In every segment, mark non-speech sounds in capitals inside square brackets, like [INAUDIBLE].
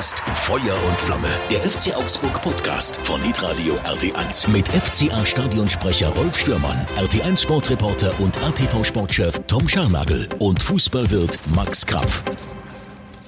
ist Feuer und Flamme, der FC Augsburg Podcast von Hitradio RT1 mit FCA Stadionsprecher Rolf Stürmann, RT1 Sportreporter und ATV Sportchef Tom Scharnagel und Fußballwirt Max Krapf.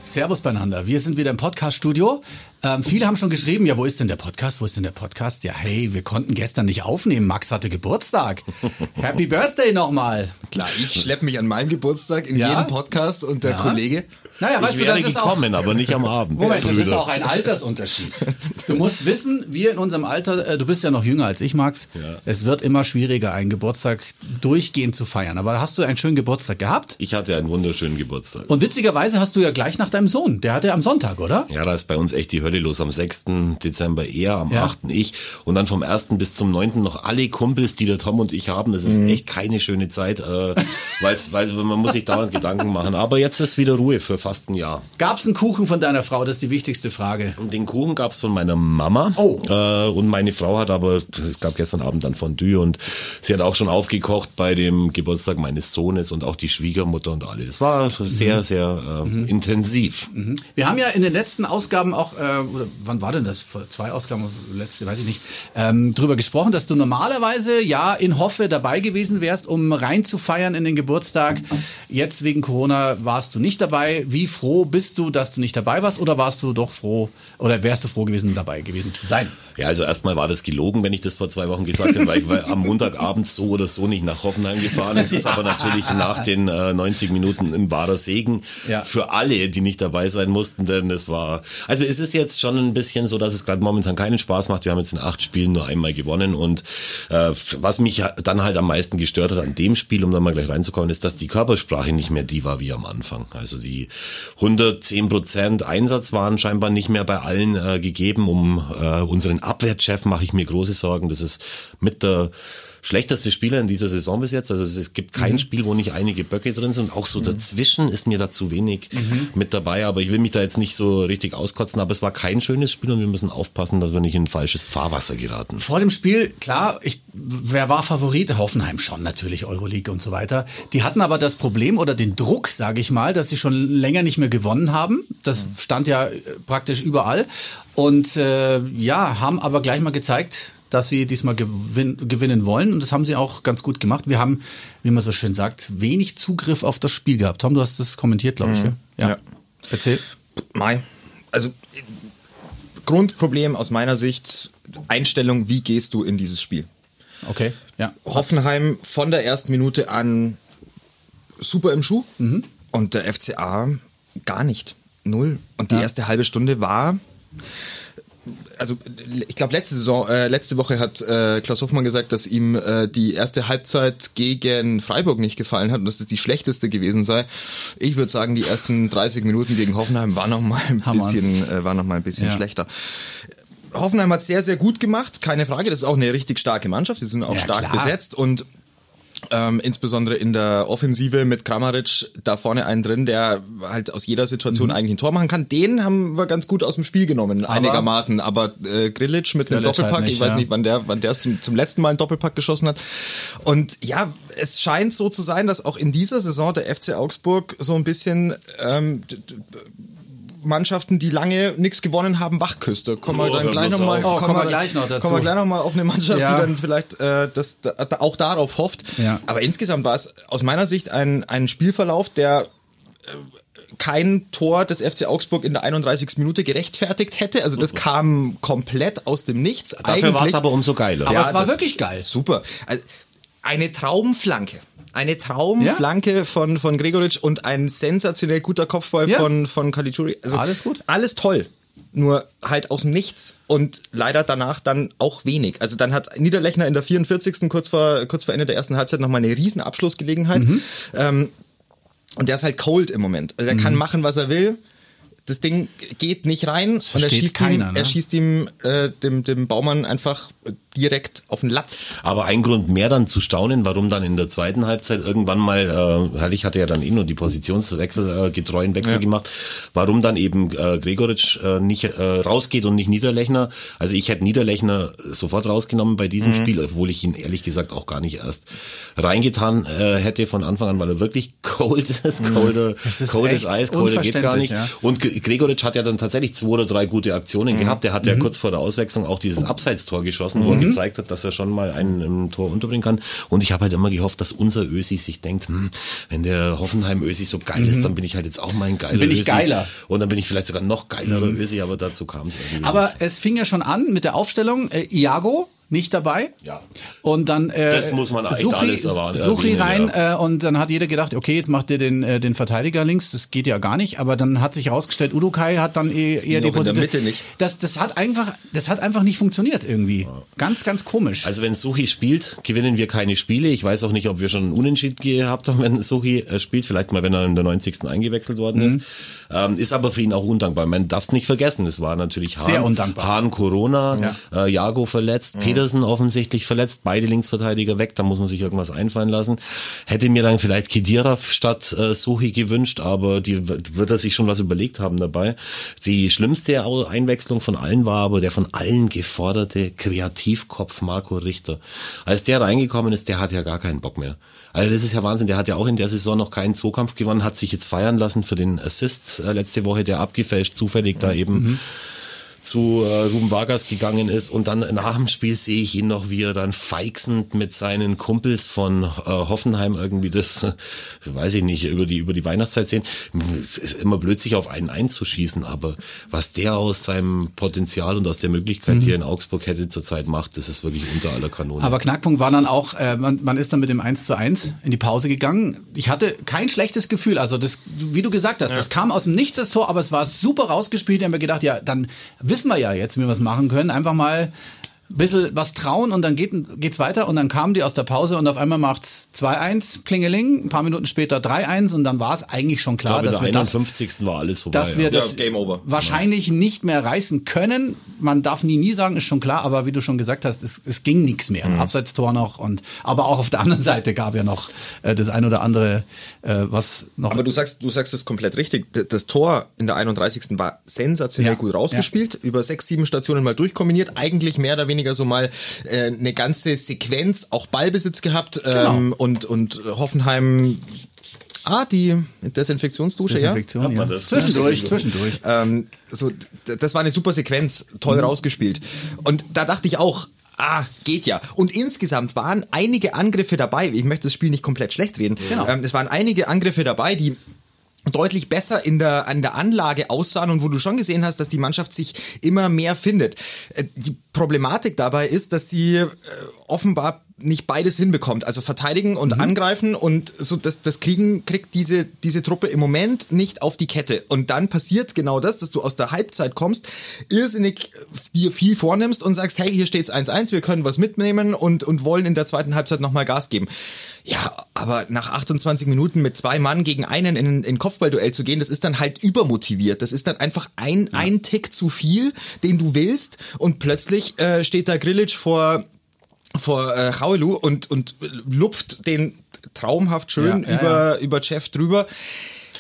Servus beieinander. Wir sind wieder im Podcast-Studio. Ähm, viele haben schon geschrieben, ja, wo ist denn der Podcast? Wo ist denn der Podcast? Ja, hey, wir konnten gestern nicht aufnehmen. Max hatte Geburtstag. [LAUGHS] Happy Birthday nochmal. Klar, ich schleppe mich an meinem Geburtstag in Ja? jedem Podcast und der Ja? Kollege. Naja, weißt Ich du, wäre das ist auch... gekommen, aber nicht am Abend. Moment, das ist auch ein Altersunterschied. [LAUGHS] Du musst wissen, wir in unserem Alter, äh, du bist ja noch jünger als ich, Max, es wird immer schwieriger, einen Geburtstag durchgehend zu feiern. Aber hast du einen schönen Geburtstag gehabt? Ich hatte einen wunderschönen Geburtstag. Und witzigerweise hast du ja gleich nach deinem Sohn, der hatte am Sonntag, oder? Ja, da ist bei uns echt die Hölle los. Am 6. Dezember er, am Ja. 8. ich und dann vom 1. bis zum 9. noch alle Kumpels, die der Tom und ich haben. Das ist Mhm. echt keine schöne Zeit, äh, weil's, weil man muss sich dauernd Gedanken machen. Aber jetzt ist wieder Ruhe für fast ein Jahr. Gab es einen Kuchen von deiner Frau? Das ist die wichtigste Frage. Und den Kuchen gab's von meiner Mama. Oh. Äh, und meine Frau hat aber, es gab gestern Abend dann Fondue und sie hat auch schon aufgekocht bei dem Geburtstag meines Sohnes und auch die Schwiegermutter und alle. Das war sehr, Mhm. sehr äh, intensiv. Wir haben ja in den letzten Ausgaben auch, äh, oder wann war denn das? Vor zwei Ausgaben, letzte, weiß ich nicht, ähm, drüber gesprochen, dass du normalerweise ja in Hoffe dabei gewesen wärst, um reinzufeiern in den Geburtstag. Jetzt wegen Corona warst du nicht dabei. Wie froh bist du, dass du nicht dabei warst? Oder warst du doch froh, oder wärst du froh gewesen, dabei gewesen zu sein? Ja, also erstmal war das gelogen, wenn ich das vor zwei Wochen gesagt habe, weil ich war am [LAUGHS] Montagabend so oder so nicht nach Hoffenheim gefahren. Es ist aber natürlich nach den äh, 90 Minuten ein wahrer Segen Ja. für alle, die nicht dabei sein mussten, denn es war, also es ist jetzt schon ein bisschen so, dass es gerade momentan keinen Spaß macht. Wir haben jetzt in acht Spielen nur einmal gewonnen und äh, was mich dann halt am meisten gestört hat an dem Spiel, um da mal gleich reinzukommen, ist, dass die Körpersprache nicht mehr die war wie am Anfang. Also die 110 Prozent Einsatz waren scheinbar nicht mehr bei allen äh, gegeben. Um äh, unseren Abwehrchef mache ich mir große Sorgen. Das ist mit der schlechteste Spieler in dieser Saison bis jetzt. Also es, gibt kein Spiel, wo nicht einige Böcke drin sind. Auch so dazwischen ist mir da zu wenig mit dabei. Aber ich will mich da jetzt nicht so richtig auskotzen. Aber es war kein schönes Spiel und wir müssen aufpassen, dass wir nicht in falsches Fahrwasser geraten. Vor dem Spiel, klar, ich, wer war Favorit? Hoffenheim schon natürlich, Euroleague und so weiter. Die hatten aber das Problem oder den Druck, sage ich mal, dass sie schon länger nicht mehr gewonnen haben. Das stand ja praktisch überall. Und äh, ja, haben aber gleich mal gezeigt, dass sie diesmal gewin gewinnen wollen. Und das haben sie auch ganz gut gemacht. Wir haben, wie man so schön sagt, wenig Zugriff auf das Spiel gehabt. Tom, du hast das kommentiert, glaube ich. gell? Ja. Ja. Erzähl. Mai. Also Grundproblem aus meiner Sicht, Einstellung, wie gehst du in dieses Spiel? Okay, ja. Hoffenheim von der ersten Minute an super im Schuh und der FCA gar nicht. Null. Und die erste halbe Stunde war. Also ich glaube letzte Saison, äh, letzte Woche hat äh, Klaus Hoffmann gesagt, dass ihm äh, die erste Halbzeit gegen Freiburg nicht gefallen hat und dass es die schlechteste gewesen sei. Ich würde sagen, die ersten 30 Minuten gegen Hoffenheim war noch mal ein wir's. bisschen, äh, war noch mal ein bisschen Ja. schlechter. Hoffenheim hat sehr, sehr gut gemacht, keine Frage. Das ist auch eine richtig starke Mannschaft. Die sind auch Ja, stark klar. besetzt und ähm, insbesondere in der Offensive mit Kramaric da vorne einen drin, der halt aus jeder Situation Mhm. eigentlich ein Tor machen kann. Den haben wir ganz gut aus dem Spiel genommen, einigermaßen. Aber äh, Grilic mit einem halt Doppelpack, nicht, ich weiß ja. nicht, wann der, wann der es zum, zum letzten Mal einen Doppelpack geschossen hat. Und ja, es scheint so zu sein, dass auch in dieser Saison der FC Augsburg so ein bisschen ähm, Mannschaften, die lange nichts gewonnen haben, wachküsst. Da kommen wir Oh, dann gleich nochmal auf. Oh, kommen wir gleich noch dazu. Kommen wir gleich noch mal auf eine Mannschaft, Ja. die dann vielleicht äh, das, da, auch darauf hofft. Ja. Aber insgesamt war es aus meiner Sicht ein, ein Spielverlauf, der äh, kein Tor des FC Augsburg in der 31. Minute gerechtfertigt hätte. Also das kam komplett aus dem Nichts. Dafür war es aber umso geiler. Aber es war wirklich geil. Super. Also, eine Traumflanke. Eine Traumflanke von, von Gregoritsch und ein sensationell guter Kopfball Ja. von, von Caligiuri. Also, Alles gut. Alles toll. Nur halt aus Nichts und leider danach dann auch wenig. Also dann hat Niederlechner in der 44. kurz vor, kurz vor Ende der ersten Halbzeit nochmal eine riesen Abschlussgelegenheit. Mhm. Ähm, und der ist halt cold im Moment. Also er Mhm. kann machen, was er will. Das Ding geht nicht rein und er schießt keiner, ihm, ne? er schießt ihm äh, dem, dem Baumann einfach direkt auf den Latz. Aber ein Grund mehr dann zu staunen, warum dann in der zweiten Halbzeit irgendwann mal, äh, Herrlich hatte ja dann eh nur die Positionswechsel, äh, getreuen Wechsel ja. gemacht, warum dann eben äh, Gregoritsch äh, nicht äh, rausgeht und nicht Niederlechner. Also ich hätte Niederlechner sofort rausgenommen bei diesem mhm. Spiel, obwohl ich ihn ehrlich gesagt auch gar nicht erst reingetan äh, hätte von Anfang an, weil er wirklich [LAUGHS] cold ist, colder, ist coldes Eis, colder geht gar nicht. Ja. Und Gregoritsch hat ja dann tatsächlich zwei oder drei gute Aktionen mhm. gehabt. Der hat ja mhm. kurz vor der Auswechslung auch dieses Abseitstor geschossen, wo mhm. Gezeigt hat, dass er schon mal einen im Tor unterbringen kann. Und ich habe halt immer gehofft, dass unser Ösi sich denkt, hm, wenn der Hoffenheim-Ösi so geil ist, mhm. dann bin ich halt jetzt auch mal ein geiler bin ich Ösi. geiler. Und dann bin ich vielleicht sogar noch geilerer mhm. Ösi, aber dazu kam es irgendwie. Aber es fing ja schon an mit der Aufstellung. Äh, Iago, nicht dabei. Ja. Und dann äh, das muss man Suchi, alles erwarten. Suchi rein ja. äh, und dann hat jeder gedacht, okay, jetzt macht ihr den äh, den Verteidiger links, das geht ja gar nicht. Aber dann hat sich herausgestellt, Udukai hat dann eh, eher die Position. In der Mitte nicht. Das das hat einfach das hat einfach nicht funktioniert irgendwie. Ja. Ganz ganz komisch. Also wenn Suchi spielt, gewinnen wir keine Spiele. Ich weiß auch nicht, ob wir schon einen Unentschied gehabt haben, [LAUGHS] wenn Suchi äh, spielt. Vielleicht mal, wenn er in der 90. eingewechselt worden ist. Mhm. Ähm, ist aber für ihn auch undankbar. Man darf es nicht vergessen. Es war natürlich Hahn, Sehr undankbar. Hahn Corona, ja. äh, Jago verletzt, mhm. Petersen offensichtlich verletzt, beide Linksverteidiger weg. Da muss man sich irgendwas einfallen lassen. Hätte mir dann vielleicht Kedirav statt äh, Suchi gewünscht, aber die wird er sich schon was überlegt haben dabei. Die schlimmste Einwechslung von allen war aber der von allen geforderte Kreativkopf Marco Richter. Als der reingekommen ist, der hat ja gar keinen Bock mehr. Also das ist ja Wahnsinn. Der hat ja auch in der Saison noch keinen Zweikampf gewonnen, hat sich jetzt feiern lassen für den Assist äh, letzte Woche, der abgefälscht zufällig da eben mhm zu äh, Ruben Vargas gegangen ist und dann nach dem Spiel sehe ich ihn noch, wie er dann feixend mit seinen Kumpels von äh, Hoffenheim irgendwie das, äh, weiß ich nicht, über die über die Weihnachtszeit sehen. Es ist immer blöd, sich auf einen einzuschießen, aber was der aus seinem Potenzial und aus der Möglichkeit, mhm. die er in Augsburg hätte zurzeit macht, das ist wirklich unter aller Kanone. Aber Knackpunkt war dann auch, äh, man, man ist dann mit dem 1 zu 1 in die Pause gegangen. Ich hatte kein schlechtes Gefühl, also das, wie du gesagt hast, ja. das kam aus dem Nichts das Tor, aber es war super rausgespielt. Ich habe mir gedacht, ja, dann wissen wir ja jetzt, wie wir es machen können. Einfach mal bisschen was trauen und dann geht, geht's weiter und dann kamen die aus der Pause und auf einmal macht's 2-1, Plingeling, ein paar Minuten später 3-1 und dann war es eigentlich schon klar, glaube, dass wir das, 51. war alles vorbei, dass wir ja. das ja, wahrscheinlich ja. nicht mehr reißen können. Man darf nie nie sagen, ist schon klar, aber wie du schon gesagt hast, es, es ging nichts mehr. Mhm. Abseitstor noch und aber auch auf der anderen Seite gab ja noch äh, das ein oder andere, äh, was noch. Aber du sagst, du sagst es komplett richtig. Das Tor in der 31. war sensationell gut rausgespielt, über sechs, sieben Stationen mal durchkombiniert, eigentlich mehr oder weniger weniger so mal äh, eine ganze Sequenz, auch Ballbesitz gehabt genau. ähm, und, und Hoffenheim Ah, die Desinfektionsdusche, Desinfektion, ja. ja. Das zwischendurch, zwischendurch. Ähm, so, das war eine super Sequenz, toll mhm. rausgespielt. Und da dachte ich auch, ah, geht ja. Und insgesamt waren einige Angriffe dabei. Ich möchte das Spiel nicht komplett schlecht reden. Genau. Ähm, es waren einige Angriffe dabei, die deutlich besser in der, an der Anlage aussahen und wo du schon gesehen hast, dass die Mannschaft sich immer mehr findet. Äh, die Problematik dabei ist, dass sie äh, offenbar nicht beides hinbekommt. Also verteidigen und mhm. angreifen und so das, das kriegen, kriegt diese, diese Truppe im Moment nicht auf die Kette. Und dann passiert genau das, dass du aus der Halbzeit kommst, irrsinnig dir viel vornimmst und sagst, hey, hier steht's 1-1, wir können was mitnehmen und, und wollen in der zweiten Halbzeit nochmal Gas geben. Ja, aber nach 28 Minuten mit zwei Mann gegen einen in ein Kopfballduell zu gehen, das ist dann halt übermotiviert. Das ist dann einfach ein, ja. ein Tick zu viel, den du willst und plötzlich äh, steht da Grillitsch vor vor äh, Chaulu und und lupft den traumhaft schön ja, ja, über über Jeff drüber.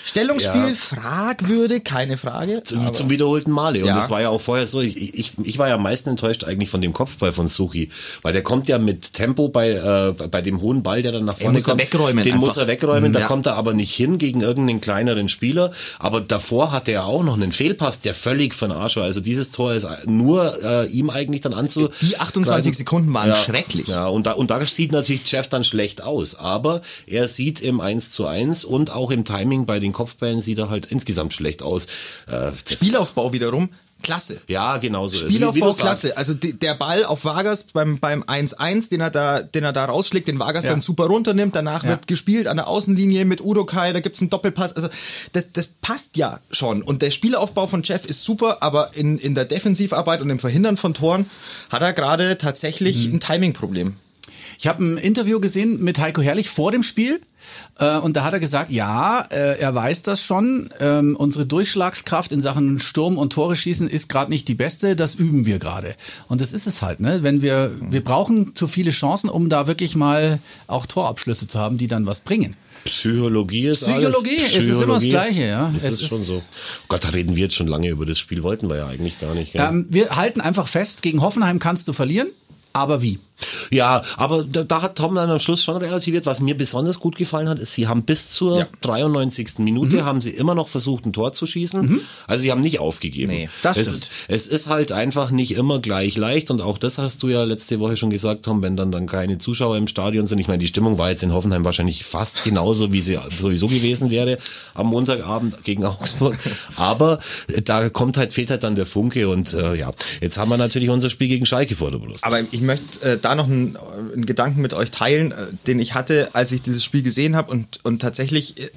Stellungsspiel ja. fragwürdig, keine Frage. Zum, zum wiederholten Male. Und ja. das war ja auch vorher so. Ich, ich, ich war ja am meisten enttäuscht eigentlich von dem Kopfball von Suchi. Weil der kommt ja mit Tempo bei, äh, bei dem hohen Ball, der dann nach vorne den kommt. Er wegräumen den einfach. muss er wegräumen. Ja. Da kommt er aber nicht hin gegen irgendeinen kleineren Spieler. Aber davor hatte er auch noch einen Fehlpass, der völlig von Arsch war. Also dieses Tor ist nur äh, ihm eigentlich dann anzu. Die 28 Sekunden waren ja, schrecklich. Ja, und da, und da sieht natürlich Jeff dann schlecht aus. Aber er sieht im 1 zu 1 und auch im Timing bei den den Kopfbällen sieht er halt insgesamt schlecht aus. Äh, Spielaufbau wiederum, klasse. Ja, genau so. Spielaufbau also, klasse. Also der Ball auf Vargas beim beim 1-1, den er da den er da rausschlägt, den Vargas ja. dann super runternimmt, danach ja. wird gespielt an der Außenlinie mit Udokai, da gibt's einen Doppelpass. Also das das passt ja schon und der Spielaufbau von Jeff ist super, aber in in der Defensivarbeit und im Verhindern von Toren hat er gerade tatsächlich mhm. ein Timing Problem. Ich habe ein Interview gesehen mit Heiko Herrlich vor dem Spiel. Äh, und da hat er gesagt, ja, äh, er weiß das schon. Ähm, unsere Durchschlagskraft in Sachen Sturm und Tore schießen ist gerade nicht die beste. Das üben wir gerade. Und das ist es halt, ne? Wenn wir, wir brauchen zu viele Chancen, um da wirklich mal auch Torabschlüsse zu haben, die dann was bringen. Psychologie ist Psychologie, alles. es ist immer das Gleiche, ja. Es, Es ist ist- schon so. Oh Gott, da reden wir jetzt schon lange über das Spiel, wollten wir ja eigentlich gar nicht. Ja, Ähm, wir halten einfach fest, gegen Hoffenheim kannst du verlieren, aber wie? Ja aber da, da hat Tom dann am Schluss schon relativiert. Was mir besonders gut gefallen hat, ist, sie haben bis zur Ja. 93. Minute haben sie immer noch versucht, ein Tor zu schießen. Also sie haben nicht aufgegeben. Nee, das es stimmt. ist, es ist halt einfach nicht immer gleich leicht und auch das hast du ja letzte Woche schon gesagt, Tom, wenn dann dann keine Zuschauer im Stadion sind. Ich meine, die Stimmung war jetzt in Hoffenheim wahrscheinlich fast genauso, wie sie sowieso gewesen wäre am Montagabend gegen Augsburg. Aber äh, da kommt halt, fehlt halt dann der Funke und äh, ja, jetzt haben wir natürlich unser Spiel gegen Schalke vor der Brust. Aber ich möchte äh, da noch einen, einen Gedanken mit euch teilen, äh, den ich hatte, als ich dieses Spiel gesehen habe und, und tatsächlich äh,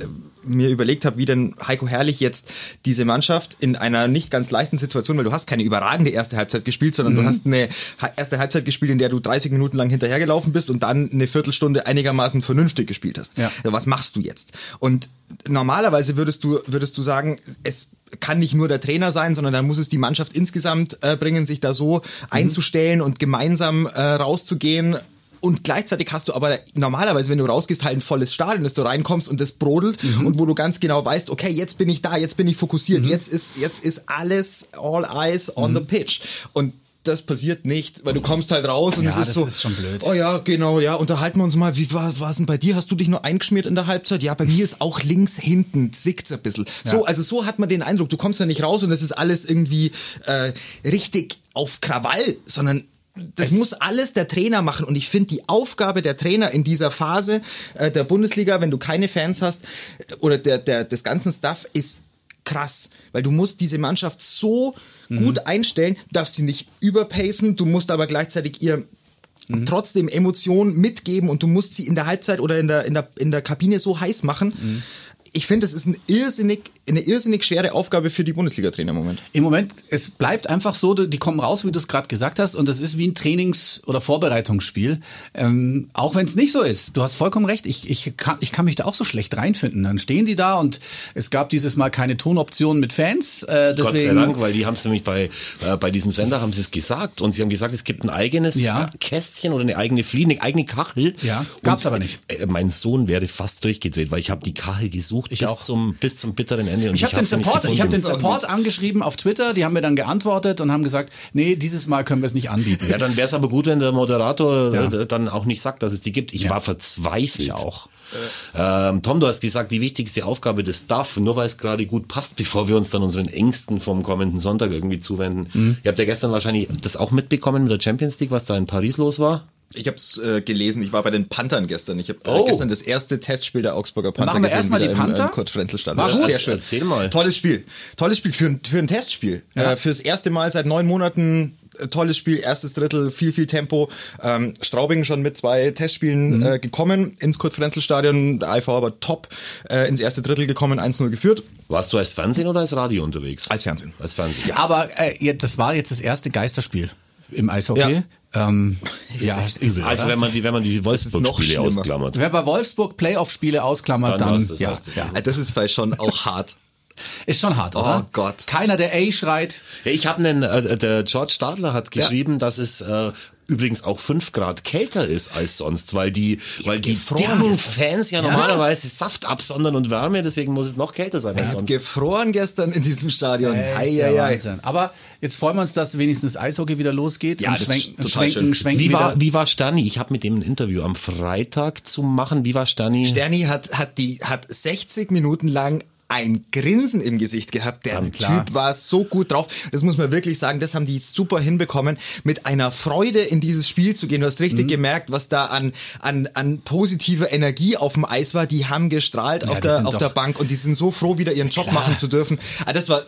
mir überlegt habe, wie denn Heiko Herrlich jetzt diese Mannschaft in einer nicht ganz leichten Situation, weil du hast keine überragende erste Halbzeit gespielt, sondern Mhm. du hast eine erste Halbzeit gespielt, in der du 30 Minuten lang hinterhergelaufen bist und dann eine Viertelstunde einigermaßen vernünftig gespielt hast. Ja. Was machst du jetzt? Und normalerweise würdest du, würdest du sagen, es kann nicht nur der Trainer sein, sondern dann muss es die Mannschaft insgesamt äh, bringen, sich da so einzustellen und gemeinsam äh, rauszugehen. Und gleichzeitig hast du aber normalerweise, wenn du rausgehst, halt ein volles Stadion, dass du reinkommst und das brodelt und wo du ganz genau weißt, okay, jetzt bin ich da, jetzt bin ich fokussiert, jetzt ist, jetzt ist alles all eyes on the pitch. Und das passiert nicht, weil du kommst halt raus und Ja, es ist das so, ist schon blöd. oh ja, genau, ja, unterhalten wir uns mal, wie war es denn bei dir? Hast du dich nur eingeschmiert in der Halbzeit? Ja, bei mir ist auch links hinten, zwickt's ein bisschen. So, also so hat man den Eindruck, du kommst ja nicht raus und es ist alles irgendwie äh, richtig auf Krawall, sondern das muss alles der Trainer machen und ich finde die Aufgabe der Trainer in dieser Phase äh, der Bundesliga, wenn du keine Fans hast äh, oder der, der, des ganzen Stuff, ist krass, weil du musst diese Mannschaft so gut einstellen, darfst sie nicht überpacen, du musst aber gleichzeitig ihr trotzdem Emotionen mitgeben und du musst sie in der Halbzeit oder in der, in der, in der Kabine so heiß machen. Ich finde, das ist ein irrsinnig, eine irrsinnig schwere Aufgabe für die Bundesliga-Trainer im Moment. Im Moment, es bleibt einfach so, die kommen raus, wie du es gerade gesagt hast, und das ist wie ein Trainings- oder Vorbereitungsspiel. Ähm, auch wenn es nicht so ist. Du hast vollkommen recht, ich, ich, kann, ich kann mich da auch so schlecht reinfinden. Dann stehen die da und es gab dieses Mal keine Tonoption mit Fans. Äh, deswegen, Gott sei Dank, weil die haben es nämlich bei, äh, bei diesem Sender haben sie es gesagt und sie haben gesagt, es gibt ein eigenes Ja. Kästchen oder eine eigene Flieh, eine eigene Kachel. Ja, gab's Und, aber nicht. Äh, mein Sohn wäre fast durchgedreht, weil ich habe die Kachel gesucht Ich bis auch. zum bis zum bitteren Ende. Und Ich habe den Support, ich habe den. Support angeschrieben auf Twitter, die haben mir dann geantwortet und haben gesagt, nee, dieses Mal können wir es nicht anbieten. Ja, dann wäre es aber gut, wenn der Moderator Ja. äh, dann auch nicht sagt, dass es die gibt. Ich war verzweifelt. Ich auch. Ähm, Tom, du hast gesagt, die wichtigste Aufgabe des Staff, nur weil es gerade gut passt, bevor wir uns dann unseren Ängsten vom kommenden Sonntag irgendwie zuwenden. Mhm. Ihr habt ja gestern wahrscheinlich das auch mitbekommen mit der Champions League, was da in Paris los war. Ich habe es äh, gelesen, ich war bei den Panthern gestern. Ich habe äh, Oh. gestern das erste Testspiel der Augsburger Panther Machen wir gesehen. erstmal die wieder im, Panther? Im Kurt-Frenzel-Stadion. War gut. Sehr schön. Erzähl mal. Tolles Spiel. Tolles Spiel für, ein- für ein Testspiel. Äh, fürs erste Mal seit neun Monaten. äh, Tolles Spiel, erstes Drittel, viel, viel Tempo. Ähm, Straubing schon mit zwei Testspielen Mhm. äh, gekommen ins Kurt-Frenzel-Stadion. Der IV aber top äh, ins erste Drittel gekommen, 1-0 geführt. Warst du als Fernsehen oder als Radio unterwegs? Als Fernsehen. Als Fernsehen. Aber äh, ja, das war jetzt das erste Geisterspiel im Eishockey. Ja. Ähm, [LAUGHS] ja, ist übel, Also oder? wenn man die, wenn man die noch Wolfsburg-Spiele schlimmer. ausklammert. Wer bei Wolfsburg Playoff-Spiele ausklammert, Dann dann, das ja, ja. Äh, Das ist vielleicht schon auch hart. [LAUGHS] Ist schon hart, oder? Oh Gott. Keiner, der A schreit. Ja, ich habe einen, äh, der George Stadler hat geschrieben, dass es äh, übrigens auch fünf Grad kälter ist als sonst, weil die, weil die dicken gestern. Fans ja, normalerweise Saft absondern und Wärme, deswegen muss es noch kälter sein als sonst. gefroren gestern in diesem Stadion. Hei, hei. Wahnsinn. Aber jetzt freuen wir uns, dass wenigstens Eishockey wieder losgeht. Ja, und das ist schwenken, total schwenken, schön. schwenken Wie war, wie war Stani? Ich habe mit dem ein Interview am Freitag zu machen. Wie war Stani? Sterni hat, hat, die, hat 60 Minuten lang ein Grinsen im Gesicht gehabt. Der Dann klar. Typ war so gut drauf. Das muss man wirklich sagen, das haben die super hinbekommen, mit einer Freude in dieses Spiel zu gehen. Du hast richtig Mhm. gemerkt, was da an, an, an positiver Energie auf dem Eis war. Die haben gestrahlt auf, die der, auf der Bank und die sind so froh, wieder ihren Job machen zu dürfen. Ah, das war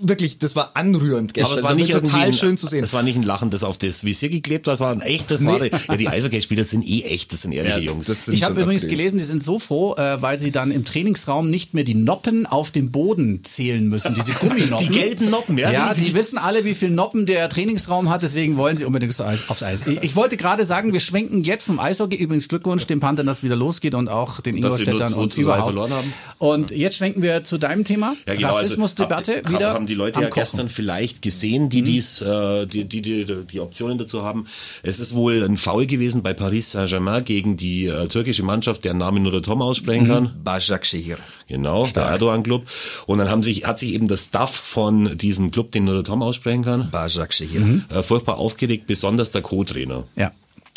wirklich, das war anrührend gestern. Aber es war nicht total ein, schön zu sehen. Es war nicht ein Lachen, das auf das Visier geklebt war, es war ein echtes Nee. wahre. Ja, die Eishockeyspieler sind eh echt, das sind ehrliche Ja, Jungs. das sind Ich habe übrigens gelesen, die sind so froh, äh, weil sie dann im Trainingsraum nicht mehr die Nopp Noppen auf dem Boden zählen müssen, diese [LAUGHS] Gumminoppen. Die gelben Noppen, ja? Ja, die wissen alle, wie viel Noppen der Trainingsraum hat, deswegen wollen sie unbedingt aufs Eis. Ich, ich wollte gerade sagen, wir schwenken jetzt vom Eishockey, übrigens Glückwunsch dem Panthern, dass wieder losgeht und auch den Dass sie nur Ingolstädtern 2 und zu 3 überhaupt. verloren haben. Und jetzt schwenken wir zu deinem Thema, Ja, genau, also Rassismusdebatte hab- wieder. Haben die Leute am ja Kochen. gestern vielleicht gesehen, die dies, äh, die, die, die, die Optionen dazu haben. Es ist wohl ein Foul gewesen bei Paris Saint-Germain gegen die äh, türkische Mannschaft, deren Namen nur der Tom aussprechen kann. Başakşehir. Genau, der Erdogan Club. Und dann haben sich, hat sich eben der Staff von diesem Club, den nur der Tom aussprechen kann, Başakşehir. äh, furchtbar aufgeregt, besonders der Co-Trainer. Ja.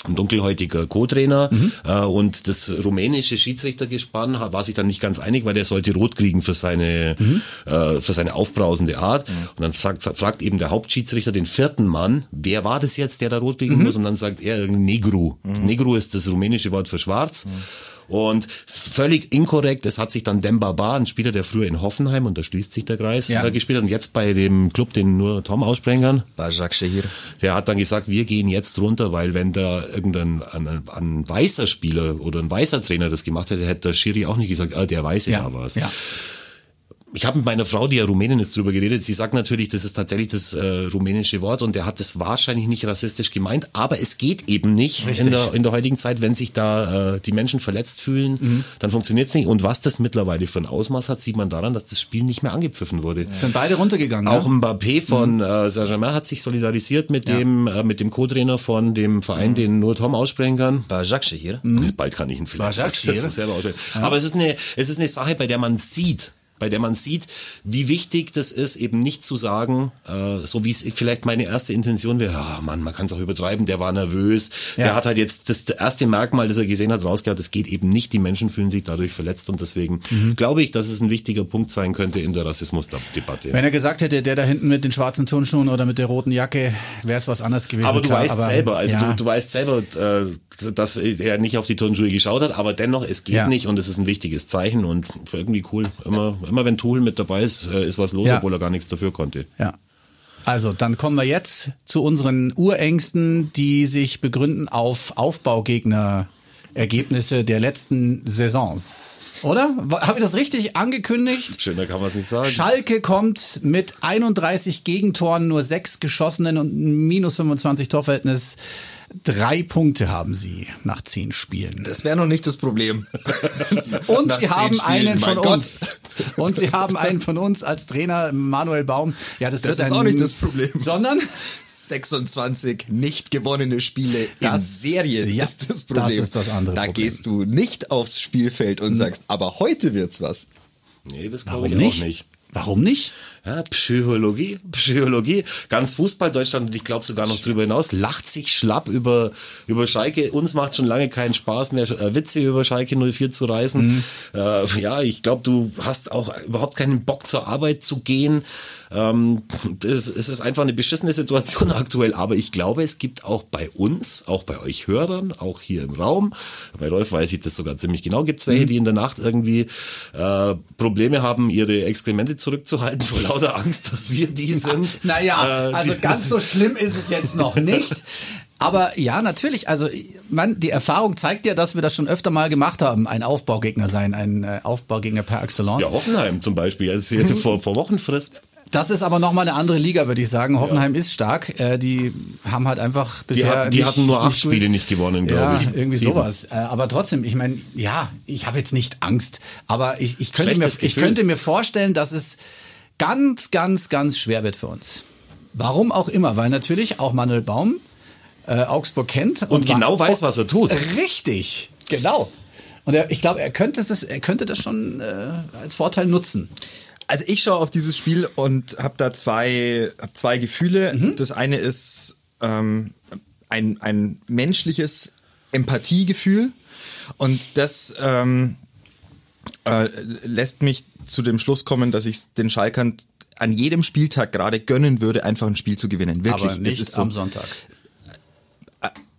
Ein dunkelhäutiger Co-Trainer Mhm. äh, und das rumänische Schiedsrichtergespann war sich dann nicht ganz einig, weil der sollte rot kriegen für seine Mhm. äh, für seine aufbrausende Art. Und dann sagt, fragt eben der Hauptschiedsrichter den vierten Mann, wer war das jetzt, der da rot kriegen Mhm. muss? Und dann sagt er Negru. Negru ist das rumänische Wort für schwarz. Und völlig inkorrekt, es hat sich dann Demba Ba, ein Spieler, der früher in Hoffenheim, und da schließt sich der Kreis, Ja. äh, gespielt hat und jetzt bei dem Club, den nur Tom aussprechen kann, Başakşehir. der hat dann gesagt, wir gehen jetzt runter, weil wenn da irgendein ein, ein weißer Spieler oder ein weißer Trainer das gemacht hätte, hätte der Schiri auch nicht gesagt, ah, der Weiße Ja, da war's. ja. Ich habe mit meiner Frau, die ja Rumänin ist, drüber geredet. Sie sagt natürlich, das ist tatsächlich das äh, rumänische Wort und der hat das wahrscheinlich nicht rassistisch gemeint, aber es geht eben nicht Richtig. in der, in der heutigen Zeit, wenn sich da äh, die Menschen verletzt fühlen, Mhm. dann funktioniert's nicht. Und was das mittlerweile für ein Ausmaß hat, sieht man daran, dass das Spiel nicht mehr angepfiffen wurde. Sind beide runtergegangen. Auch ja? Mbappé von äh, Saint-Germain hat sich solidarisiert mit Ja. dem äh, mit dem Co-Trainer von dem Verein, den nur Tom aussprechen kann. Başakşehir. Bald kann ich ihn vielleicht [LAUGHS] selber aussprechen. Aber es ist eine es ist eine Sache, bei der man sieht, bei der man sieht, wie wichtig das ist, eben nicht zu sagen, äh, so wie es vielleicht meine erste Intention wäre, ah Mann, man kann es auch übertreiben, der war nervös, Ja. der hat halt jetzt das erste Merkmal, das er gesehen hat, rausgehört, es geht eben nicht, die Menschen fühlen sich dadurch verletzt und deswegen Mhm. glaube ich, dass es ein wichtiger Punkt sein könnte in der Rassismusdebatte. Wenn er gesagt hätte, der da hinten mit den schwarzen Turnschuhen oder mit der roten Jacke, wäre es was anderes gewesen. Aber du klar, weißt aber, selber, also ja. du, du weißt selber, äh, dass er nicht auf die Turnschuhe geschaut hat, aber dennoch, es geht Ja. nicht und es ist ein wichtiges Zeichen und irgendwie cool. Immer, immer wenn Tool mit dabei ist, äh, ist was los, Ja. obwohl er gar nichts dafür konnte. Ja. Also, dann kommen wir jetzt zu unseren Urängsten, die sich begründen auf Aufbaugegner. Ergebnisse der letzten Saisons. Oder? Habe ich das richtig angekündigt? Schöner kann man es nicht sagen. Schalke kommt mit 31 Gegentoren, nur sechs geschossenen und minus 25 Torverhältnis. Drei Punkte haben sie nach zehn Spielen. Das wäre noch nicht das Problem. [LAUGHS] Und Nach sie haben Spielen, einen von Gott. uns. Und sie haben einen von uns als Trainer, Manuel Baum. Ja, das, Das ist ein, auch nicht das Problem. Sondern 26 nicht gewonnene Spiele in Das- Serie ja, ist das Problem. das ist das andere Da Problem. gehst du nicht aufs Spielfeld und sagst, aber heute wird's was. Nee, das glaube warum ich nicht? auch nicht. Warum nicht? Ja, Psychologie, Psychologie. Ganz Fußball Deutschland und ich glaube sogar noch drüber hinaus lacht sich schlapp über, über Schalke. Uns macht schon lange keinen Spaß mehr, äh, Witze über Schalke 04 zu reißen. Äh, ja, ich glaube, du hast auch überhaupt keinen Bock zur Arbeit zu gehen. Ähm, das, es ist einfach eine beschissene Situation [LAUGHS] aktuell, aber ich glaube, es gibt auch bei uns, auch bei euch Hörern, auch hier im Raum, bei Rolf weiß ich das sogar ziemlich genau, gibt es welche, die in der Nacht irgendwie äh, Probleme haben, ihre Exkremente zurückzuhalten [LAUGHS] vor lauter Angst, dass wir die sind. Naja, Äh, also die- ganz so schlimm ist es jetzt noch [LAUGHS] nicht. Aber ja, natürlich, also man, die Erfahrung zeigt ja, dass wir das schon öfter mal gemacht haben, ein Aufbaugegner sein, ein äh, Aufbaugegner per Excellence. Ja, Hoffenheim zum Beispiel, also [LAUGHS] hier vor, vor Wochenfrist. Das ist aber nochmal eine andere Liga, würde ich sagen. Hoffenheim ist stark. Äh, die haben halt einfach Die, bisher. hat, die nicht, hatten nur acht gut- Spiele nicht gewonnen, glaube Ja, ich. irgendwie Sieben. sowas. Äh, aber trotzdem, ich meine, ja, ich habe jetzt nicht Angst, aber ich, ich, könnte mir, ich könnte mir vorstellen, dass es ganz, ganz, ganz schwer wird für uns. Warum auch immer, weil natürlich auch Manuel Baum äh, Augsburg kennt Und wa- genau weiß, was er tut. Richtig, genau. Und er, ich glaube, er könnte das, er könnte das schon äh, als Vorteil nutzen. Also ich schaue auf dieses Spiel und habe da zwei, hab zwei Gefühle. Mhm. Das eine ist ähm, ein, ein menschliches Empathiegefühl und das ähm, äh, lässt mich zu dem Schluss kommen, dass ich den Schalkern an jedem Spieltag gerade gönnen würde, einfach ein Spiel zu gewinnen. Wirklich, aber nicht so. am Sonntag.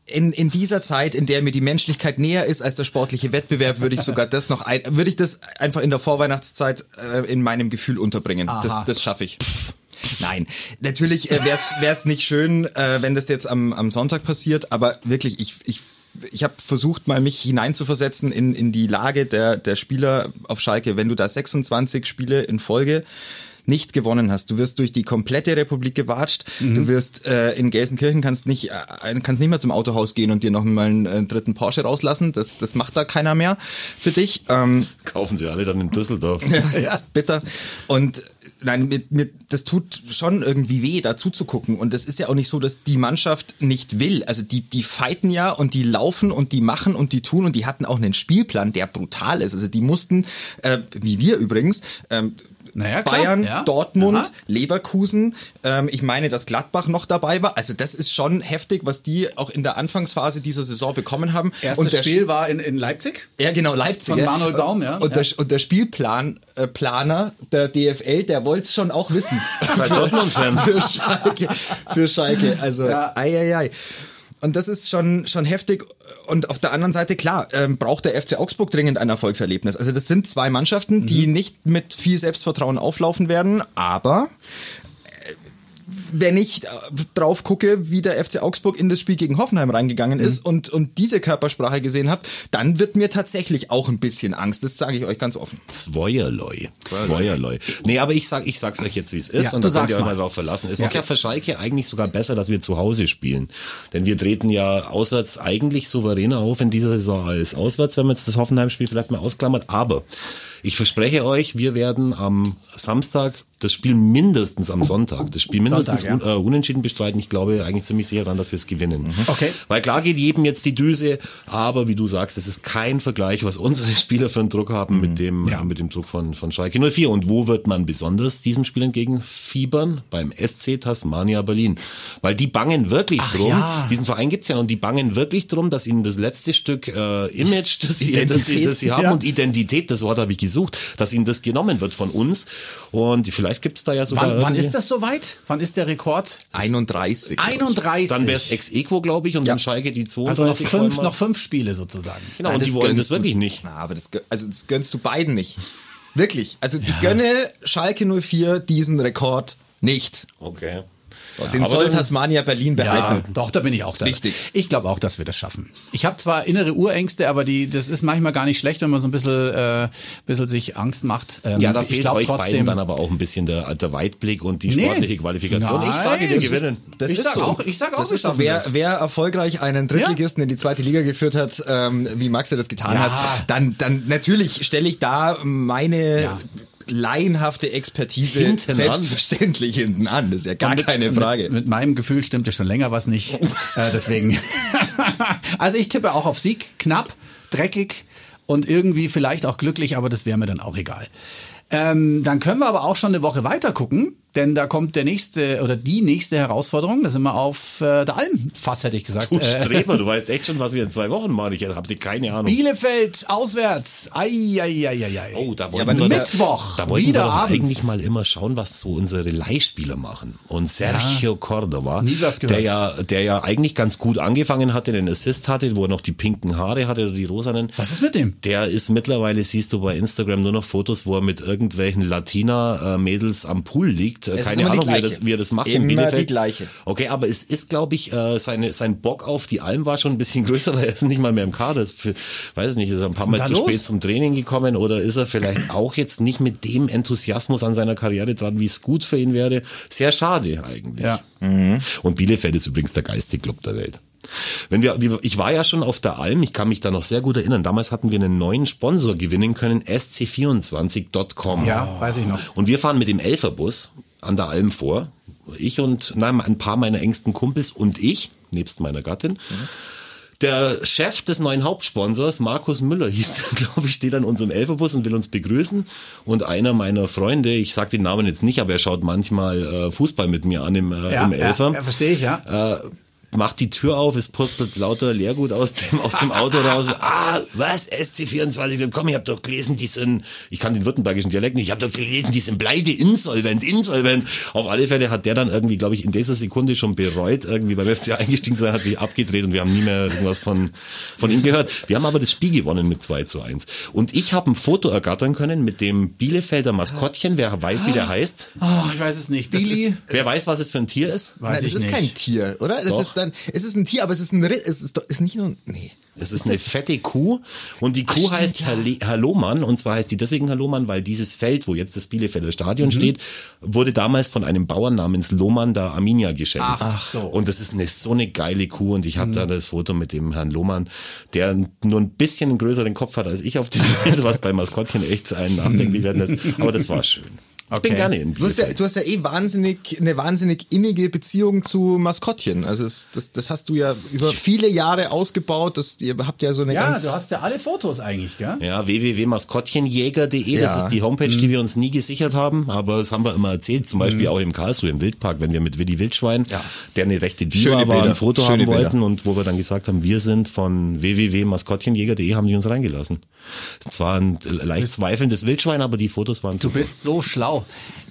in, in dieser Zeit, in der mir die Menschlichkeit näher ist als der sportliche Wettbewerb, würde ich sogar das noch ein, würde ich das einfach in der Vorweihnachtszeit äh, in meinem Gefühl unterbringen. Das, Aha. das schaffe ich. Nein, natürlich äh, wäre es nicht schön, äh, wenn das jetzt am, am Sonntag passiert, aber wirklich, ich, ich ich habe versucht, mal mich hineinzuversetzen in, in die Lage der, der Spieler auf Schalke. Wenn du da 26 Spiele in Folge nicht gewonnen hast. Du wirst durch die komplette Republik gewatscht. Mhm. Du wirst äh, in Gelsenkirchen kannst nicht äh, kannst nicht mehr zum Autohaus gehen und dir noch mal einen, einen dritten Porsche rauslassen. Das das macht da keiner mehr für dich. Ähm, Kaufen sie alle dann in Düsseldorf. ja, [LAUGHS] das ist bitter. Und nein, mir, mir, das tut schon irgendwie weh, dazu zu gucken. Und es ist ja auch nicht so, dass die Mannschaft nicht will. Also die, die fighten ja und die laufen und die machen und die tun und die hatten auch einen Spielplan, der brutal ist. Also die mussten, äh, wie wir übrigens, ähm, naja, Bayern, ja. Dortmund, Aha. Leverkusen. Ähm, ich meine, dass Gladbach noch dabei war. Also das ist schon heftig, was die auch in der Anfangsphase dieser Saison bekommen haben. Erstes und der Spiel war in, in Leipzig? Ja, genau, Leipzig. Von Manuel Baum, ja. Und, ja. Der, und der Spielplan, äh, Planer der DFL, der wollte es schon auch wissen. Sei Dortmund-Fan. [LAUGHS] Für Schalke. Für Schalke. Also, ja. ei, ei, ei. Und das ist schon, schon heftig. Und auf der anderen Seite, klar, ähm, braucht der FC Augsburg dringend ein Erfolgserlebnis. Also das sind zwei Mannschaften, die mhm. nicht mit viel Selbstvertrauen auflaufen werden, aber wenn ich äh, drauf gucke, wie der FC Augsburg in das Spiel gegen Hoffenheim reingegangen mhm. ist und, und diese Körpersprache gesehen habe, dann wird mir tatsächlich auch ein bisschen Angst. Das sage ich euch ganz offen. Zweierlei. Zweierlei. Nee, aber ich sag, ich sag's euch jetzt, wie es ist ja, und da könnt ihr euch mal drauf verlassen. Es ja. ist ja für Schalke eigentlich sogar besser, dass wir zu Hause spielen. Denn wir treten ja auswärts eigentlich souveräner auf in dieser Saison als auswärts, wenn man jetzt das Hoffenheim-Spiel vielleicht mal ausklammert. Aber ich verspreche euch, wir werden am Samstag das Spiel mindestens am Sonntag, das Spiel mindestens Sonntag, ja. un, äh, unentschieden bestreiten. Ich glaube eigentlich ziemlich sicher daran, dass wir es gewinnen. Mhm. Okay. Weil klar geht jedem jetzt die Düse, aber wie du sagst, es ist kein Vergleich, was unsere [LAUGHS] Spieler für einen Druck haben mhm. mit dem ja. mit dem Druck von von Schalke 04. Und wo wird man besonders diesem Spiel entgegenfiebern? Beim SC Tasmania Berlin, weil die bangen wirklich Ach, drum. Ja. Diesen Verein gibt's ja und die bangen wirklich drum, dass ihnen das letzte Stück äh, Image, das sie, das sie, das sie haben und Identität, das Wort habe ich gesucht, dass ihnen das genommen wird von uns und vielleicht Vielleicht gibt es da ja sogar. Wann, wann ist das soweit? Wann ist der Rekord? 31. 31. Dann wäre es ex equo, glaube ich, und ja. dann Schalke die 22. Also fünf, noch fünf Spiele sozusagen. Genau, Nein, und die wollen das wirklich du, nicht. Na, aber das, also das gönnst du beiden nicht. Wirklich. Also ja. ich gönne Schalke 04 diesen Rekord nicht. Okay. Den soll Tasmania Berlin behalten. Ja, doch, da bin ich auch da. Richtig. Ich glaube auch, dass wir das schaffen. Ich habe zwar innere Urängste, aber die, das ist manchmal gar nicht schlecht, wenn man so ein bisschen, äh, bisschen sich Angst macht. Ähm, ja, da fehlt euch trotzdem, beiden dann aber auch ein bisschen der, der Weitblick und die sportliche Qualifikation. Nein, ich sage, wir gewinnen. Das ich ist so. auch, ich sage auch, das ist so. Wer, wer erfolgreich einen Drittligisten ja? in die zweite Liga geführt hat, ähm, wie Max das getan ja. hat, dann, dann natürlich stelle ich da meine ja laienhafte Expertise hinten selbstverständlich an. hinten an. Das ist ja gar mit, keine Frage. Mit, mit, meinem Gefühl stimmt ja schon länger was nicht. [LAUGHS] äh, deswegen. [LAUGHS] also ich tippe auch auf Sieg. Knapp, dreckig und irgendwie vielleicht auch glücklich, aber das wäre mir dann auch egal. Ähm, dann können wir aber auch schon eine Woche weiter gucken, denn da kommt der nächste oder die nächste Herausforderung. Da sind wir auf äh, der Alm, fast hätte ich gesagt. Du Streber, du [LAUGHS] weißt echt schon, was wir in zwei Wochen machen. Ich habe keine Ahnung. Bielefeld auswärts. Ei, ei, ei, ei, ei. Oh, da wollen ja, wir Mittwoch. Da wollten wieder wir abends. eigentlich mal immer schauen, was so unsere Leihspieler machen. Und Sergio ja. Cordova, der ja, der ja eigentlich ganz gut angefangen hatte, den Assist hatte, wo er noch die pinken Haare hatte oder die rosanen. Was ist mit dem? Der ist mittlerweile, siehst du bei Instagram nur noch Fotos, wo er mit irgendwelchen Latina-Mädels am Pool liegt. Es Keine Ahnung, wie er, das, wie er das macht in Bielefeld. die gleiche. Okay, aber es ist, glaube ich, äh, seine, sein Bock auf die Alm war schon ein bisschen [LAUGHS] größer, weil er ist nicht mal mehr im Kader. Ist für, weiß nicht, ist er ein paar Mal zu los? spät zum Training gekommen oder ist er vielleicht [CLEARS THROAT] auch jetzt nicht mit dem Enthusiasmus an seiner Karriere dran, wie es gut für ihn wäre? Sehr schade eigentlich. Ja. Mhm. Und Bielefeld ist übrigens der geilste Club der Welt. Wenn wir, ich war ja schon auf der Alm, ich kann mich da noch sehr gut erinnern. Damals hatten wir einen neuen Sponsor gewinnen können, sc24.com. Ja, weiß ich noch. Und wir fahren mit dem Elferbus an der Alm vor. Ich und nein, ein paar meiner engsten Kumpels und ich, nebst meiner Gattin. Mhm. Der Chef des neuen Hauptsponsors, Markus Müller, hieß der, [LAUGHS] glaube ich, steht an unserem Elferbus und will uns begrüßen. Und einer meiner Freunde, ich sage den Namen jetzt nicht, aber er schaut manchmal äh, Fußball mit mir an im, äh, ja, im Elfer. Ja, verstehe ich, ja. Äh, macht die Tür auf, es purzelt lauter Leergut aus dem, aus dem Auto raus. Ah, was? SC24, komm, ich hab doch gelesen, die sind, ich kann den württembergischen Dialekt nicht, ich habe doch gelesen, die sind pleite, insolvent, insolvent. Auf alle Fälle hat der dann irgendwie, glaube ich, in dieser Sekunde schon bereut, irgendwie beim FC eingestiegen zu sein, hat sich abgedreht und wir haben nie mehr irgendwas von, von ihm gehört. Wir haben aber das Spiel gewonnen mit 2 zu 1. Und ich habe ein Foto ergattern können mit dem Bielefelder Maskottchen, wer weiß, wie der heißt. Oh, ich weiß es nicht. Billy. Wer weiß, was es für ein Tier ist? Weiß Nein, das ist nicht. kein Tier, oder? Das doch. ist dann, es ist ein Tier, aber es ist ein, es ist, ist nicht nur, nee. Es ist eine fette Kuh und die Kuh stimmt, heißt ja. Herle- Herr Lohmann und zwar heißt die deswegen Herr Lohmann, weil dieses Feld, wo jetzt das Bielefelder Stadion Mhm. steht, wurde damals von einem Bauern namens Lohmann der Arminia geschenkt. Ach so. Und das ist eine so eine geile Kuh und ich habe Mhm. da das Foto mit dem Herrn Lohmann, der nur ein bisschen einen größeren Kopf hat als ich auf dem Bild, was bei Maskottchen echt ein nachdenklich werden lässt. Aber das war schön. Ich bin Okay. gerne in Du hast, ja, Bielefeld. du hast ja eh wahnsinnig, eine wahnsinnig innige Beziehung zu Maskottchen. Also es, das, das hast du ja über viele Jahre ausgebaut. Das, ihr habt ja so eine Ja, ganz... du hast ja alle Fotos eigentlich, gell? Ja, www.maskottchenjäger.de, das Ja. ist die Homepage, die wir uns nie gesichert haben, aber das haben wir immer erzählt, zum Beispiel auch im Karlsruhe im Wildpark, wenn wir mit Willi Wildschwein, Ja. der eine rechte Diva war, ein Foto schöne haben wollten Bilder. und wo wir dann gesagt haben, wir sind von www.maskottchenjäger.de, haben die uns reingelassen. Zwar ein leicht zweifelndes Wildschwein, aber die Fotos waren Du bist so schlau.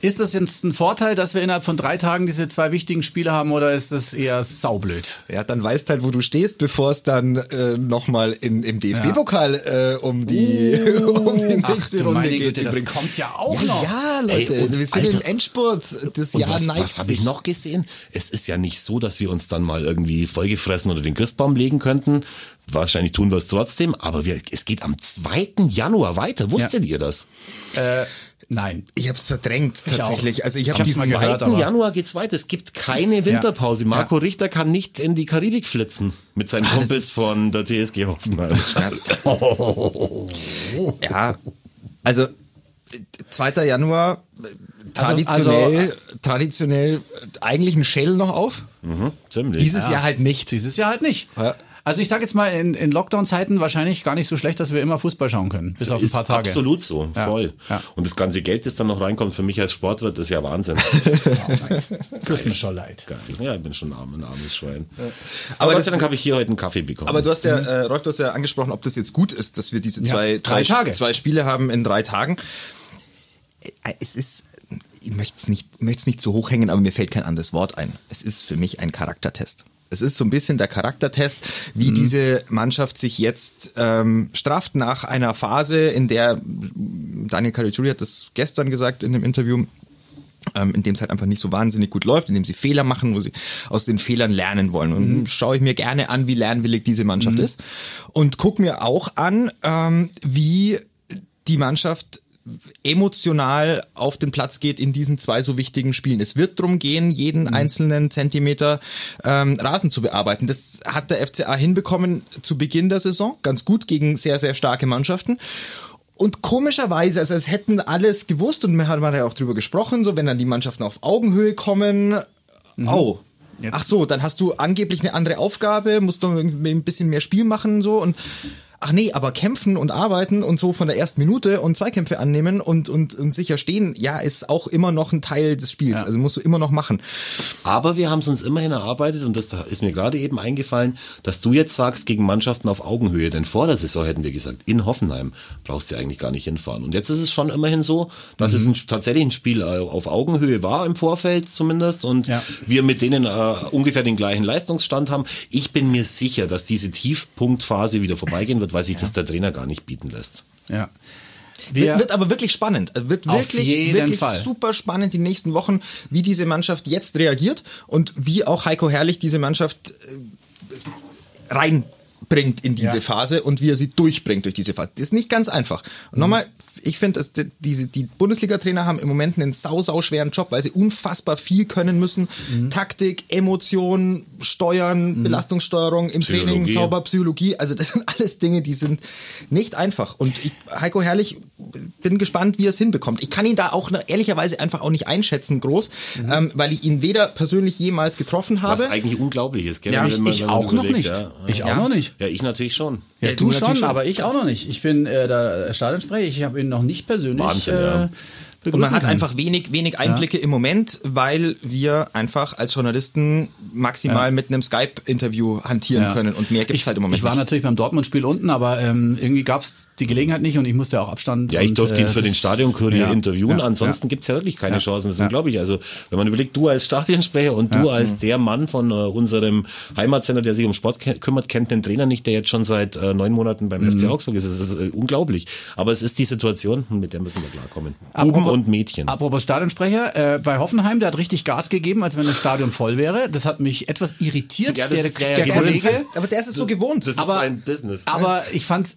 Ist das jetzt ein Vorteil, dass wir innerhalb von drei Tagen diese zwei wichtigen Spiele haben oder ist das eher saublöd? Ja, dann weißt halt, wo du stehst, bevor es dann äh, nochmal im DFB-Pokal äh, um die [LAUGHS] um die Ach nächste du Runde geht. Güte, das kommt ja auch ja, noch. Ja, Leute, Ey, und wir sind im Alter, Endspurt. Das Und Jahr was, was habe ich noch gesehen? Es ist ja nicht so, dass wir uns dann mal irgendwie vollgefressen oder den Christbaum legen könnten. Wahrscheinlich tun wir es trotzdem, aber wir, es geht am 2. Januar weiter. Wusstet ihr das? Äh, nein. Ich habe es verdrängt Ich tatsächlich. auch. Also ich Ich habe diesen mal gehört, 2. aber- Januar geht's weiter. Es gibt keine Winterpause. Marco Richter kann nicht in die Karibik flitzen mit seinen Ah, Kumpels von der TSG Hoffenheim. Ja, also äh, 2. Januar äh, Also- traditionell, traditionell äh, eigentlich ein Shell noch auf. Mhm, ziemlich. Dieses Jahr halt nicht. Dieses Jahr halt nicht. Ja. Also ich sage jetzt mal, in, in Lockdown-Zeiten wahrscheinlich gar nicht so schlecht, dass wir immer Fußball schauen können. Bis auf ein ist paar Tage. absolut so, Ja, voll. ja. Und das ganze Geld, das dann noch reinkommt für mich als Sportwirt, ist ja Wahnsinn. [LAUGHS] Tut mir schon leid. Geil. Ja, ich bin schon arm, ein armes Schwein. Aber Aber Gott das- sei Dank habe ich hier heute einen Kaffee bekommen. Aber du hast ja, äh, Rolf, du hast ja angesprochen, ob das jetzt gut ist, dass wir diese Ja, zwei, drei Tage. zwei Spiele haben in drei Tagen. Äh, Es ist, ich möchte es nicht, möchte es nicht zu hoch hängen, aber mir fällt kein anderes Wort ein. Es ist für mich ein Charaktertest. Es ist so ein bisschen der Charaktertest, wie diese Mannschaft sich jetzt ähm, strafft nach einer Phase, in der Daniel Caligiuri hat das gestern gesagt in dem Interview, ähm, in dem es halt einfach nicht so wahnsinnig gut läuft, in dem sie Fehler machen, wo sie aus den Fehlern lernen wollen. Und schaue ich mir gerne an, wie lernwillig diese Mannschaft ist. Und guck mir auch an, ähm, wie die Mannschaft emotional auf den Platz geht in diesen zwei so wichtigen Spielen. Es wird drum gehen, jeden einzelnen Zentimeter ähm, Rasen zu bearbeiten. Das hat der FCA hinbekommen zu Beginn der Saison, ganz gut gegen sehr, sehr starke Mannschaften. Und komischerweise, also es hätten alles gewusst und wir haben ja auch drüber gesprochen, so wenn dann die Mannschaften auf Augenhöhe kommen, oh, Jetzt- ach so, dann hast du angeblich eine andere Aufgabe, musst irgendwie ein bisschen mehr Spiel machen so und ach nee, aber kämpfen und arbeiten und so von der ersten Minute und Zweikämpfe annehmen und, und, und sicher stehen, ja, ist auch immer noch ein Teil des Spiels, also musst du immer noch machen. Aber wir haben es uns immerhin erarbeitet und das ist mir gerade eben eingefallen, dass du jetzt sagst, gegen Mannschaften auf Augenhöhe. Denn vor der Saison hätten wir gesagt, in Hoffenheim brauchst du eigentlich gar nicht hinfahren. Und jetzt ist es schon immerhin so, dass es ein, tatsächlich ein Spiel äh, auf Augenhöhe war, im Vorfeld zumindest. Und Ja. wir mit denen äh, ungefähr den gleichen Leistungsstand haben. Ich bin mir sicher, dass diese Tiefpunktphase wieder vorbeigehen wird, weil sich das der Trainer gar nicht bieten lässt. Ja. Wird, Wir, wird aber wirklich spannend. Wird Auf wirklich, jeden wirklich Fall. super spannend die nächsten Wochen, wie diese Mannschaft jetzt reagiert und wie auch Heiko Herrlich diese Mannschaft äh, reinbringt in diese Ja. Phase und wie er sie durchbringt durch diese Phase. Das ist nicht ganz einfach. Und nochmal, ich finde, dass die, diese, die Bundesliga-Trainer haben im Moment einen sau, sau schweren Job, weil sie unfassbar viel können müssen. Mhm. Taktik, Emotionen, Steuern, Belastungssteuerung im Training, sauber Psychologie. Also das sind alles Dinge, die sind nicht einfach. Und ich, Heiko Herrlich, bin gespannt, wie er es hinbekommt. Ich kann ihn da auch ehrlicherweise einfach auch nicht einschätzen groß, ähm, weil ich ihn weder persönlich jemals getroffen habe. Was eigentlich unglaublich ist, gell? Ja, ich man auch noch nicht. Ja. Ich Ja. auch noch nicht. Ja, ich natürlich schon. Ja, Ja, du, du natürlich schon, schon. aber ich auch noch nicht. Ich bin äh, der Stadionsprecher, ich habe ihn noch nicht persönlich Wahnsinn, äh, ja. Und man hat können. einfach wenig, wenig Einblicke im Moment, weil wir einfach als Journalisten maximal mit einem Skype-Interview hantieren Ja. können und mehr gibt's ich, halt im Moment Ich war nicht. natürlich beim Dortmund-Spiel unten, aber ähm, irgendwie gab's die Gelegenheit nicht und ich musste auch Abstand. Ja, ich und, durfte ihn äh, für den Stadionkurier ja, interviewen. ja, Ansonsten ja. gibt's ja wirklich keine Ja. Chancen. Das ist Ja. unglaublich. Also, wenn man überlegt, du als Stadionsprecher und du als der Mann von äh, unserem Heimatsender, der sich um Sport ke- kümmert, kennt den Trainer nicht, der jetzt schon seit äh, neun Monaten beim Mhm. FC Augsburg ist. Das ist äh, unglaublich. Aber es ist die Situation, mit der müssen wir klarkommen. Apropos- und Mädchen. Apropos Stadionsprecher, äh, bei Hoffenheim, der hat richtig Gas gegeben, als wenn das Stadion voll wäre. Das hat mich etwas irritiert, Ja, das der, ist ja der ja Kollege. aber der ist es so gewohnt. Das ist Aber- sein Business. Aber ich fand's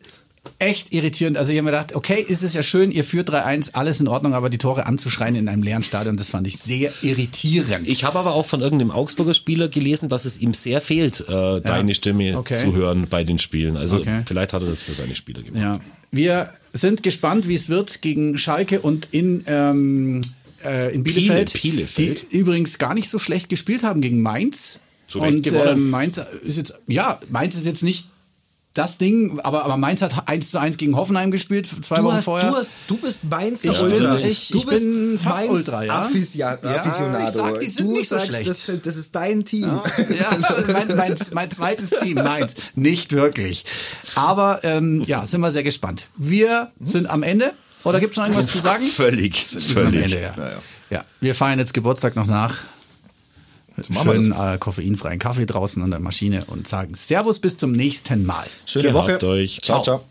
echt irritierend. Also ich habe mir gedacht, okay, ist es ja schön, ihr führt 3-1, alles in Ordnung, aber die Tore anzuschreien in einem leeren Stadion, das fand ich sehr irritierend. Ich habe aber auch von irgendeinem Augsburger Spieler gelesen, dass es ihm sehr fehlt, äh, deine Stimme Okay. zu hören bei den Spielen. Also Okay. vielleicht hat er das für seine Spieler gemacht. ja. Wir sind gespannt, wie es wird gegen Schalke und in, ähm, äh, in Bielefeld, Biele- Bielefeld. die übrigens gar nicht so schlecht gespielt haben gegen Mainz. Zu Recht und ähm, Mainz ist jetzt, ja, Mainz ist jetzt nicht das Ding, aber, aber Mainz hat 1 zu 1 gegen Hoffenheim gespielt, zwei Du, Wochen hast, vorher. du, hast, du bist Mainzer Ich Ultra. bin- ich- du ich bin fast Ultra, ja. Affisia Ja, Afficionado. ich sag, die sind du nicht so sagst, schlecht. Das, das ist dein Team. Ja, [LAUGHS] mein, mein, mein zweites Team, Mainz. Nicht wirklich. Aber ähm, ja, sind wir sehr gespannt. Wir sind am Ende. Oder gibt es noch irgendwas zu sagen? Völlig, völlig. Ende, ja. Ja, ja. ja. Wir feiern jetzt Geburtstag noch nach. Schönen äh, koffeinfreien Kaffee draußen an der Maschine und sagen Servus bis zum nächsten Mal. Schöne Gehabt Woche. euch. Ciao. ciao.